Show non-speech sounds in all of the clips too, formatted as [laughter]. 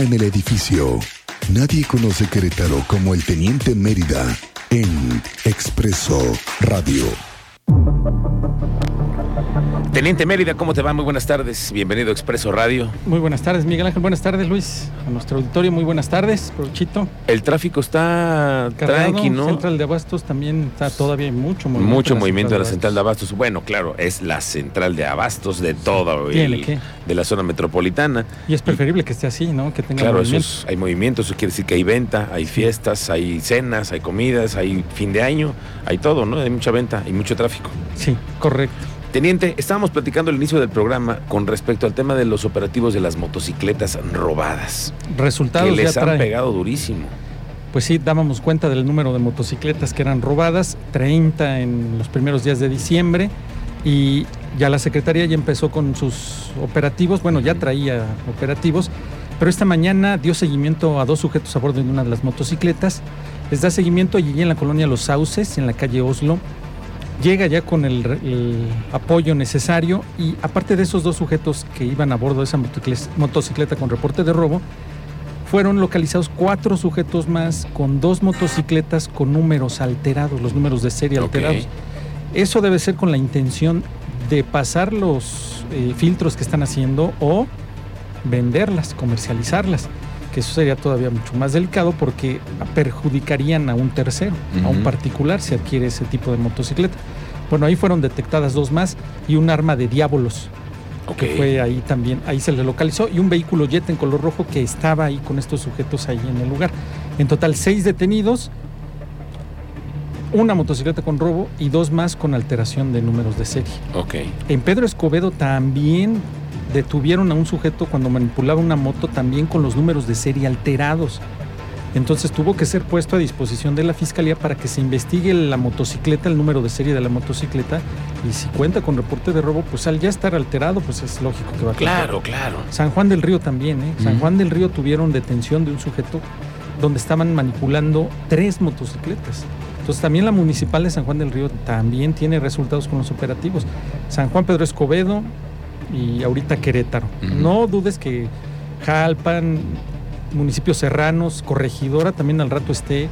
En el edificio, nadie conoce Querétaro como el Teniente Mérida en Expreso Radio. Teniente Mérida, ¿cómo te va? Muy buenas tardes. Bienvenido a Expreso Radio. Muy buenas tardes, Miguel Ángel. Buenas tardes, Luis. A nuestro auditorio, muy buenas tardes. Provechito. El tráfico está Cargado, tranqui, ¿no? Central de Abastos también está todavía mucho movimiento. Mucho en movimiento de la Central de Abastos. Bueno, claro, es la central de Abastos de toda Tiene el- que. de la zona metropolitana. Y es preferible que esté así, ¿no? Que tenga Claro, eso movimiento. es- hay movimiento, eso quiere decir que hay venta, hay fiestas, hay cenas, hay comidas, hay fin de año, hay todo, ¿no? Hay mucha venta, hay mucho tráfico. Sí, correcto. Teniente, estábamos platicando al inicio del programa con respecto al tema de los operativos de las motocicletas robadas, Resultados que les ya han pegado durísimo. Pues sí, dábamos cuenta del número de motocicletas que eran robadas, 30 en los primeros días de diciembre y ya la Secretaría ya empezó con sus operativos, bueno, ya traía operativos, pero esta mañana dio seguimiento a dos sujetos a bordo de una de las motocicletas, les da seguimiento allí en la colonia Los Sauces, en la calle Oslo, llega ya con el, el apoyo necesario y aparte de esos dos sujetos que iban a bordo de esa motocicleta- con reporte de robo, fueron localizados cuatro sujetos más con dos motocicletas con números alterados, los números de serie alterados. Eso debe ser con la intención de pasar los eh, filtros que están haciendo o venderlas, comercializarlas, que eso sería todavía mucho más delicado porque perjudicarían a un tercero, a un particular si adquiere ese tipo de motocicleta. Bueno, ahí fueron detectadas dos más y un arma de diábolos Ok. que fue ahí también, ahí se le localizó, y un vehículo jet en color rojo que estaba ahí con estos sujetos ahí en el lugar. En total, seis detenidos, una motocicleta con robo y dos más con alteración de números de serie. Ok. En Pedro Escobedo también detuvieron a un sujeto cuando manipulaba una moto también con los números de serie alterados. Entonces tuvo que ser puesto a disposición de la fiscalía para que se investigue la motocicleta, el número de serie de la motocicleta y si cuenta con reporte de robo, pues al ya estar alterado, pues es lógico que va a. Claro, claro. San Juan del Río también, ¿eh? San. Juan del Río tuvieron detención de un sujeto donde estaban manipulando tres motocicletas. Entonces también la municipal de San Juan del Río también tiene resultados con los operativos. San Juan Pedro Escobedo y ahorita Querétaro. No dudes que Jalpan, municipios serranos, Corregidora también al rato esté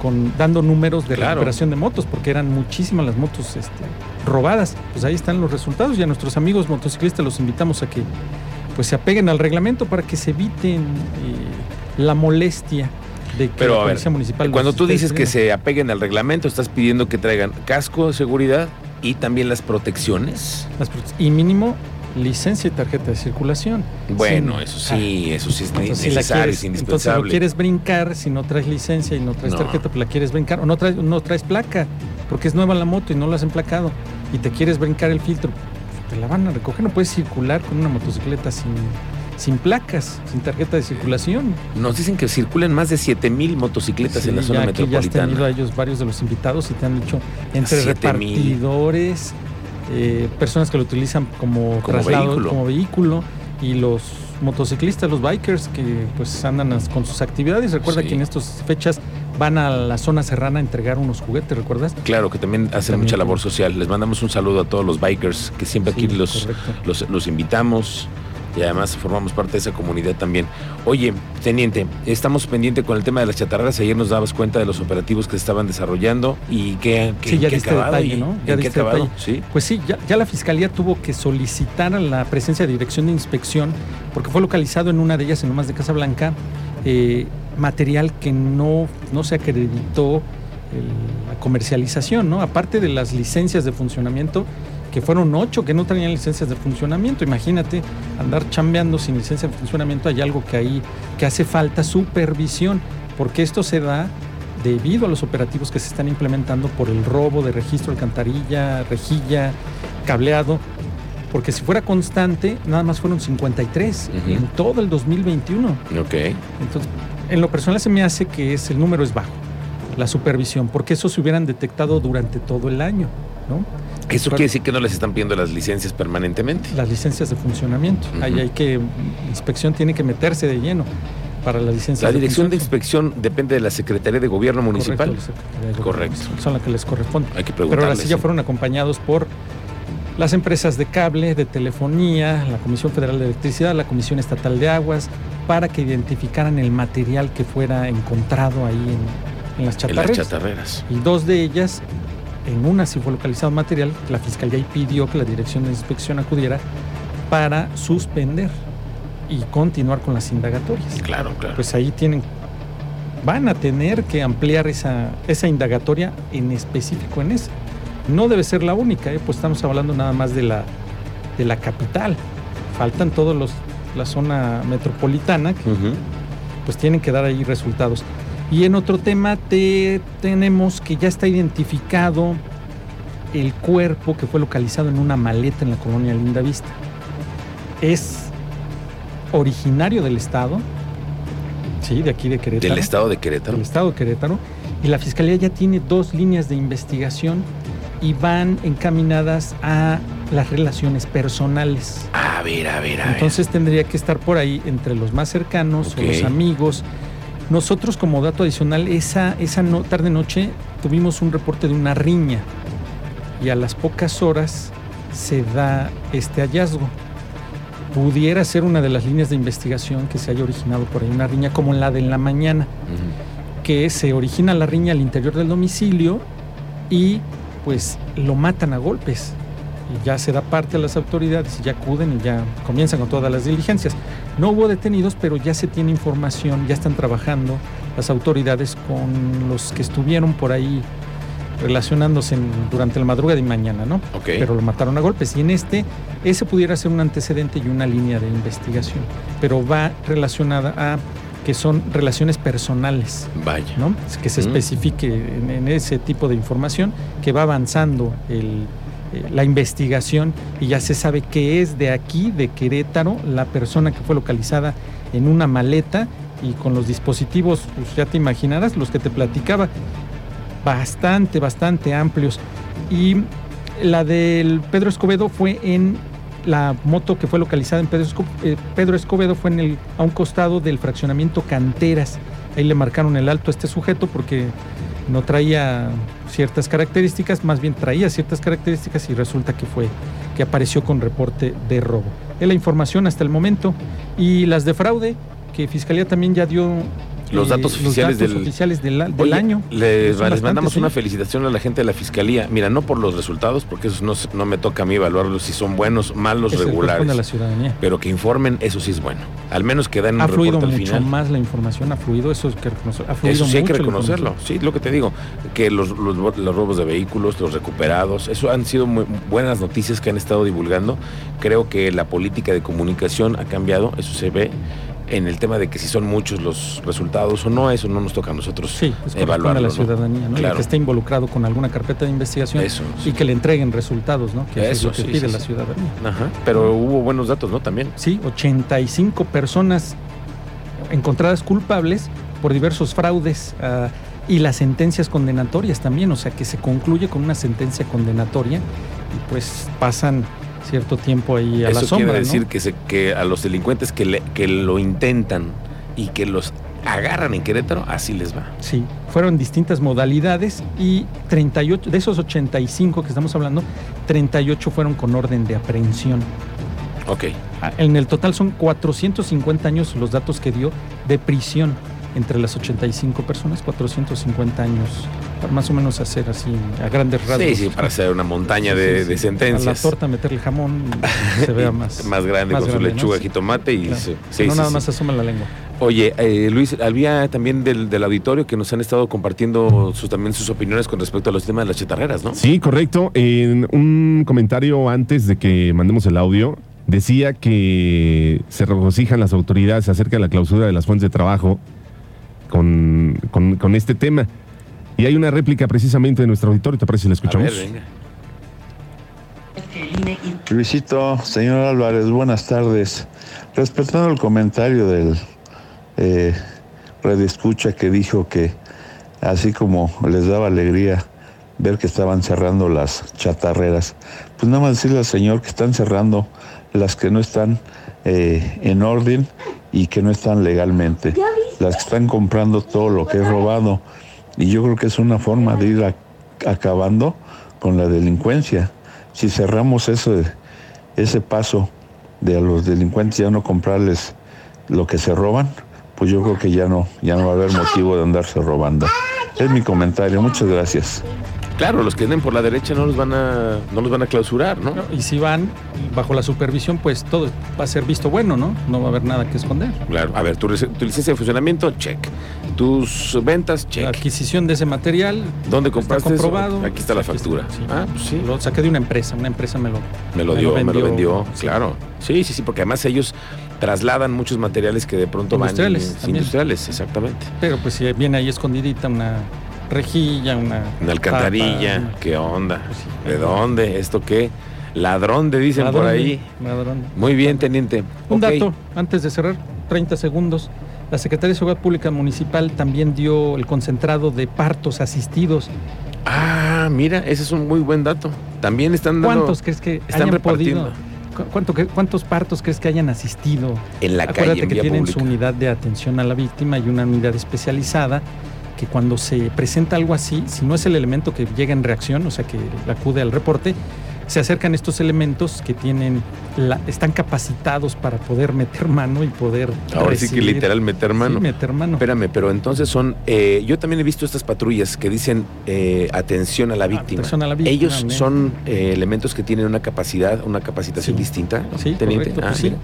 con, dando números de Claro. recuperación de motos, porque eran muchísimas las motos este, robadas. Pues ahí están los resultados y a nuestros amigos motociclistas los invitamos a que pues se apeguen al reglamento para que se eviten eh, la molestia de que Pero la ver, policía municipal Cuando tú dices que se apeguen al reglamento, estás pidiendo que traigan casco de seguridad y también las protecciones. Las prote- y mínimo licencia y tarjeta de circulación. Bueno, eso sí, eso sí es Entonces, si la necesario, quieres- es entonces lo indispensable. quieres brincar, si no traes licencia y no traes No. tarjeta, pues la quieres brincar. O no traes, no traes placa, porque es nueva la moto y no la has emplacado. Y te quieres brincar el filtro, pues, te la van a recoger. No puedes circular con una motocicleta sin, sin placas, sin tarjeta de circulación. Nos dicen que circulan más de 7000 motocicletas en la zona ya aquí ya has tenido a metropolitana. ellos varios de los invitados y te han dicho entre 7,000. repartidores, eh, personas que lo utilizan como, Como traslado, vehículo. como vehículo y los motociclistas, los bikers que pues andan con sus actividades. Recuerda Sí. que en estas fechas van a la zona serrana a entregar unos juguetes, ¿recuerdas? Claro, que también hacen También. mucha labor social. Les mandamos un saludo a todos los bikers que siempre aquí los, los invitamos y además formamos parte de esa comunidad también. Oye, teniente, estamos pendientes con el tema de las chatarras. Ayer nos dabas cuenta de los operativos que se estaban desarrollando y que, Sí, ya que diste acabado detalle, y- ¿no? Ya ¿En qué diste acabado? detalle. Sí. Pues sí, ya, ya la fiscalía tuvo que solicitar a la presencia de dirección de inspección, porque fue localizado en una de ellas, en Lomas de Casablanca, eh, material que no, no se acreditó el- la comercialización, ¿no? Aparte de las licencias de funcionamiento, que fueron ocho que no tenían licencias de funcionamiento. Imagínate andar chambeando sin licencia de funcionamiento, hay algo que ahí que hace falta supervisión, porque esto se da debido a los operativos que se están implementando por el robo de registro, alcantarilla, rejilla, cableado, porque si fuera constante, nada más fueron 53 Ujú. en todo el 2021. Ok. Entonces, en lo personal se me hace que es, el número es bajo, la supervisión, porque eso se hubieran detectado durante todo el año, ¿no? Eso quiere decir que no les están pidiendo las licencias permanentemente. Las licencias de funcionamiento. Ahí Ujú. hay que, inspección tiene que meterse de lleno para la licencia. La dirección de inspección depende de la Secretaría de Gobierno Municipal. Correcto. Son las que les corresponde. Hay que Pero ahora sí ya fueron acompañados por las empresas de cable, de telefonía, la Comisión Federal de Electricidad, la Comisión Estatal de Aguas, para que identificaran el material que fuera encontrado ahí en, las chatarreras. En las chatarreras. Y dos de ellas, en una sí fue localizado material, la Fiscalía pidió que la Dirección de Inspección acudiera para suspender y continuar con las indagatorias. Claro, claro. Pues ahí tienen, van a tener que ampliar esa, esa indagatoria en específico en esa. No debe ser la única, ¿eh? pues estamos hablando nada más de la, de la capital. Faltan todos los, la zona metropolitana que pues tienen que dar ahí resultados. Y en otro tema te, tenemos que ya está identificado el cuerpo que fue localizado en una maleta en la colonia Linda Vista. Es originario del estado, sí, de aquí de Querétaro. Del estado de Querétaro. Del estado de Querétaro. Y la fiscalía ya tiene dos líneas de investigación y van encaminadas a las relaciones personales. A ver, a ver, a Entonces tendría que estar por ahí entre los más cercanos, o los amigos. Nosotros como dato adicional, esa, esa tarde-noche tuvimos un reporte de una riña y a las pocas horas se da este hallazgo. Pudiera ser una de las líneas de investigación que se haya originado por ahí una riña como la de la mañana, que se origina la riña al interior del domicilio y pues lo matan a golpes. Y ya se da parte a las autoridades y ya acuden y ya comienzan con todas las diligencias. No hubo detenidos, pero ya se tiene información, ya están trabajando las autoridades con los que estuvieron por ahí relacionándose durante la madrugada y mañana, ¿no? Pero lo mataron a golpes. Y en este, ese pudiera ser un antecedente y una línea de investigación, pero va relacionada a que son relaciones personales. Vaya. ¿no? Que se especifique en, ese tipo de información, que va avanzando el, eh, la investigación y ya se sabe que es de aquí, de Querétaro, la persona que fue localizada en una maleta y con los dispositivos, pues ya te imaginarás, los que te platicaba, bastante, bastante amplios. Y la del Pedro Escobedo fue en la moto que fue localizada en eh, Pedro, Escobedo fue en el, a un costado del fraccionamiento Canteras. Ahí le marcaron el alto a este sujeto porque no traía ciertas características, más bien traía ciertas características y resulta que fue que apareció con reporte de robo. Es la información hasta el momento y las de fraude que Fiscalía también ya dio los datos oficiales, del, oficiales del, año. Les, mandamos una felicitación a la gente de la Fiscalía. Mira, no por los resultados, porque eso no, no me toca a mí evaluarlos si son buenos, malos, regulares. de la ciudadanía. Pero que informen, eso sí es bueno. Al menos que den un ha fluido al mucho más la información, ha fluido, eso es que ha fluido Eso sí hay que reconocerlo. Sí, lo que te digo, que los, los, los, robos de vehículos, los recuperados, eso han sido muy buenas noticias que han estado divulgando. Creo que la política de comunicación ha cambiado, eso se ve en el tema de que si son muchos los resultados o no, eso no nos toca a nosotros sí, evaluar a la ciudadanía, ¿no? que esté involucrado con alguna carpeta de investigación y que le entreguen resultados, ¿no? Que eso, es lo que pide la ciudadanía. Ajá. Pero hubo buenos datos, ¿no? También. Sí, 85 personas encontradas culpables por diversos fraudes ah, y las sentencias condenatorias también, o sea que se concluye con una sentencia condenatoria y pues pasan cierto tiempo ahí a Eso la sombra. quiere decir que, se, que a los delincuentes que, que lo intentan y que los agarran en Querétaro, así les va. Sí, fueron distintas modalidades y 38, de esos 85 que estamos hablando, 38 fueron con orden de aprehensión. Ok. Ah, en el total son 450 años los datos que dio de prisión entre las 85 personas, 450 años, para más o menos hacer así a grandes rasgos. Sí, sí, para hacer una montaña de, sentencias. A la torta meterle jamón se vea [laughs] más. más grande con su lechuga, y jitomate y no nada más asoma la lengua. Oye, eh, Luis, había también del, del, auditorio que nos han estado compartiendo sus, también sus opiniones con respecto a los temas de las chetarreras, ¿no? Sí, correcto. En un comentario antes de que mandemos el audio, decía que se regocijan las autoridades acerca de la clausura de las fuentes de trabajo con, con, este tema. Y hay una réplica precisamente de nuestro auditorio, ¿te parece si la escuchamos? Luisito, señor Álvarez, buenas tardes. Respetando el comentario del eh, Red Escucha que dijo que así como les daba alegría ver que estaban cerrando las chatarreras, pues nada más decirle al señor que están cerrando las que no están eh, en orden y que no están legalmente las que están comprando todo lo que es robado. Y yo creo que es una forma de ir acabando con la delincuencia. si cerramos ese, ese paso de a los delincuentes ya no comprarles lo que se roban, pues yo creo que ya no, ya no va a haber motivo de andarse robando. Es mi comentario, muchas gracias. Claro, los que vienen por la derecha no los van a, no los van a clausurar, ¿no? Y si van bajo la supervisión, pues todo va a ser visto bueno, ¿no? No va a haber nada que esconder. Claro, a ver, tu, licencia de funcionamiento, check. Tus ventas, La check. adquisición de ese material. ¿Dónde está compraste eso? comprobado. Aquí está la factura. sí. Ah, pues sí. Lo saqué de una empresa, una empresa me lo, Me lo me dio, me lo vendió, sí. claro. Sí, sí, sí, porque además ellos trasladan muchos materiales que de pronto Industriales, van. también. Industriales, exactamente. Pero pues si viene ahí escondidita una rejilla, una... Una alcantarilla, tapa, una- ¿qué onda? Pues sí. ¿De dónde? ¿Esto qué? Ladrón, te dicen por ahí. ladrón. Muy bien, teniente. Un dato, antes de cerrar, 30 segundos. La Secretaría de Seguridad Pública Municipal también dio el concentrado de partos asistidos. Ah, mira, ese es un muy buen dato. También están dando ¿Cuántos crees que están hayan repartiendo. ¿Cuántos partos crees que hayan asistido? en la Acuérdate calle, en que vía tienen pública. su unidad de atención a la víctima y una unidad especializada que cuando se presenta algo así, si no es el elemento que llega en reacción, o sea que acude al reporte, se acercan estos elementos que tienen la- están capacitados para poder meter mano y poder Ahora sí que recibir- literal meter mano. Sí, meter mano. Espérame, pero entonces son. eh, yo también he visto estas patrullas que dicen eh, atención a la víctima. Atención a la víctima, Ellos son eh, elementos que tienen una capacidad, una capacitación Sí. distinta. Sí, teniente. correcto, Ah, pues sí. mira.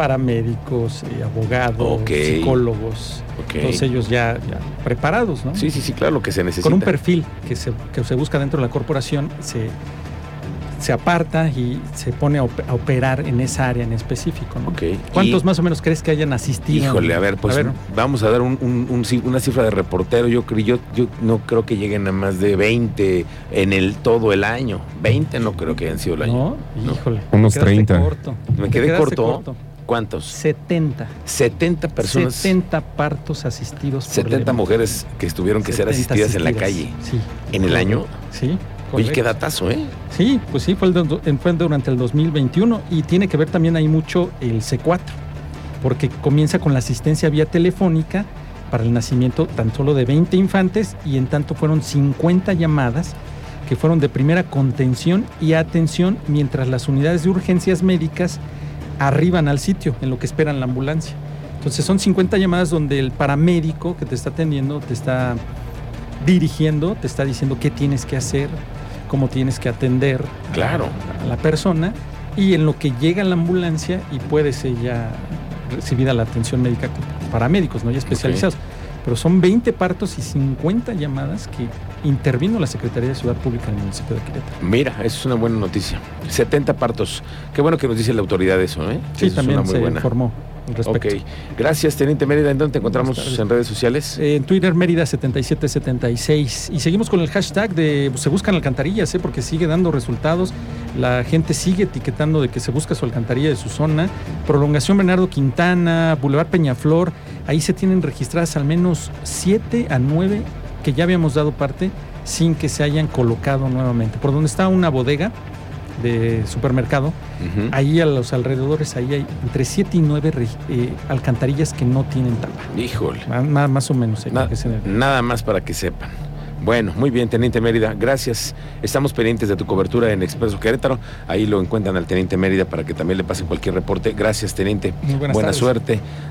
Paramédicos, eh, abogados, psicólogos, Ok. todos ellos ya, ya preparados, ¿no? Sí, sí, sí, claro, lo que se necesita. Con un perfil que se, que se busca dentro de la corporación, se, se aparta y se pone a, op- a operar en esa área en específico, ¿no? ¿Cuántos Y- más o menos crees que hayan asistido? Híjole, a ver, pues A ver. vamos a dar un- un- una cifra de reportero. Yo, creo- yo, yo no creo que lleguen a más de 20 en el todo el año. 20 no creo que hayan sido el año. No, híjole. Unos te quedaste 30. corto. Me quedé corto. ¿Cuántos? 70. 70 personas. 70 partos asistidos. por 70 el- mujeres que tuvieron que ser 70 asistidas en la calle. Sí. ¿En el año? Sí. Oye, qué correcto. datazo, ¿eh? Sí, pues sí, fue, el fue durante el 2021 y tiene que ver también ahí mucho el C4, porque comienza con la asistencia vía telefónica para el nacimiento tan solo de 20 infantes y en tanto fueron 50 llamadas que fueron de primera contención y atención mientras las unidades de urgencias médicas arriban al sitio en lo que esperan la ambulancia. Entonces son 50 llamadas donde el paramédico que te está atendiendo te está dirigiendo, te está diciendo qué tienes que hacer, cómo tienes que atender a- Claro. a, la persona y en lo que llega la ambulancia y puede ser ya recibida la atención médica paramédicos, ¿no? Ya especializados. Pero son 20 partos y 50 llamadas que intervino la Secretaría de Ciudad Pública en el municipio de Querétaro. Mira, eso es una buena noticia. 70 partos. Qué bueno que nos dice la autoridad eso, ¿eh? Sí, Eso también se buena. informó respecto. Ok. Gracias, Teniente Mérida. ¿En dónde te encontramos en redes sociales? Eh, En Twitter, Mérida 7776. Y seguimos con el hashtag de se buscan alcantarillas, ¿eh? porque sigue dando resultados. La gente sigue etiquetando de que se busca su alcantarilla de su zona. Prolongación Bernardo Quintana, Boulevard Peñaflor. Ahí se tienen registradas al menos 7 a 9 que ya habíamos dado parte sin que se hayan colocado nuevamente. Por donde está una bodega de supermercado, ahí a los alrededores, ahí hay entre 7 y 9 reg- eh, alcantarillas que no tienen tapa. Híjole. Más, o menos. eh, Na- nada más para que sepan. Bueno, muy bien, Teniente Mérida, gracias. Estamos pendientes de tu cobertura en Expreso Querétaro. Ahí lo encuentran al Teniente Mérida para que también le pasen cualquier reporte. Gracias, Teniente. Muy buenas Buena tardes. suerte.